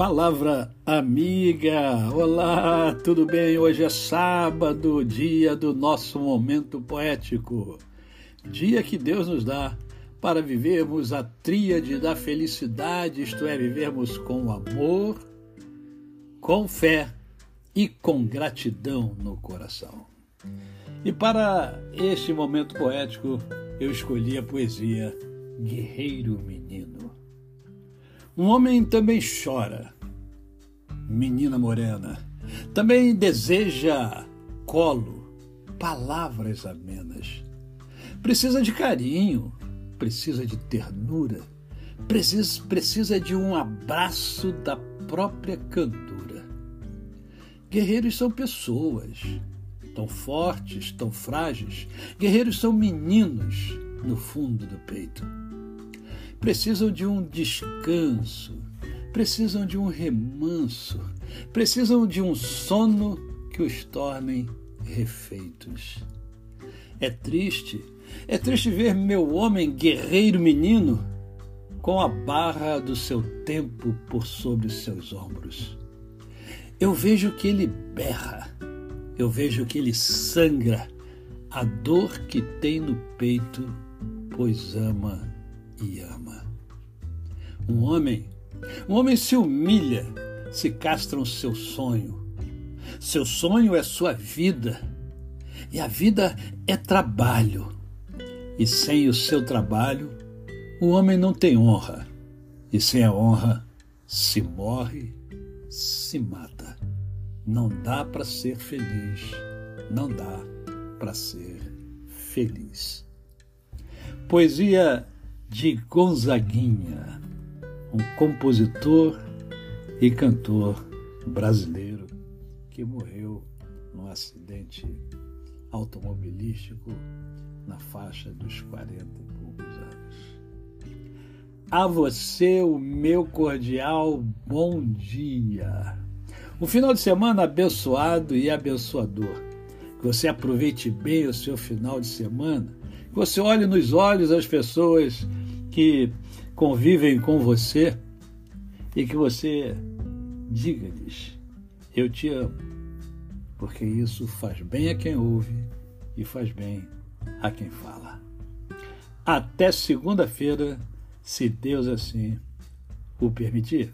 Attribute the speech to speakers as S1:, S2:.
S1: Palavra amiga, olá, tudo bem? Hoje é sábado, dia do nosso momento poético, dia que Deus nos dá para vivermos a tríade da felicidade, isto é, vivermos com amor, com fé e com gratidão no coração. E para este momento poético, eu escolhi a poesia Guerreiro Menino. Um homem também chora, menina morena, também deseja colo, palavras amenas. Precisa de carinho, precisa de ternura, precisa, precisa de um abraço da própria cantora. Guerreiros são pessoas, tão fortes, tão frágeis. Guerreiros são meninos no fundo do peito. Precisam de um descanso, precisam de um remanso, precisam de um sono que os tornem refeitos. É triste, é triste ver meu homem guerreiro menino com a barra do seu tempo por sobre seus ombros. Eu vejo que ele berra, eu vejo que ele sangra a dor que tem no peito, pois ama e ama. Um homem, um homem se humilha, se castra o seu sonho. Seu sonho é sua vida, e a vida é trabalho. E sem o seu trabalho, o homem não tem honra, e sem a honra, se morre, se mata. Não dá para ser feliz, não dá para ser feliz. Poesia de Gonzaguinha, um compositor e cantor brasileiro que morreu num acidente automobilístico na faixa dos 40 e poucos anos. A você o meu cordial bom dia. Um final de semana abençoado e abençoador. Que você aproveite bem o seu final de semana. Que você olhe nos olhos as pessoas que convivem com você e que você diga-lhes: Eu te amo, porque isso faz bem a quem ouve e faz bem a quem fala. Até segunda-feira, se Deus assim o permitir.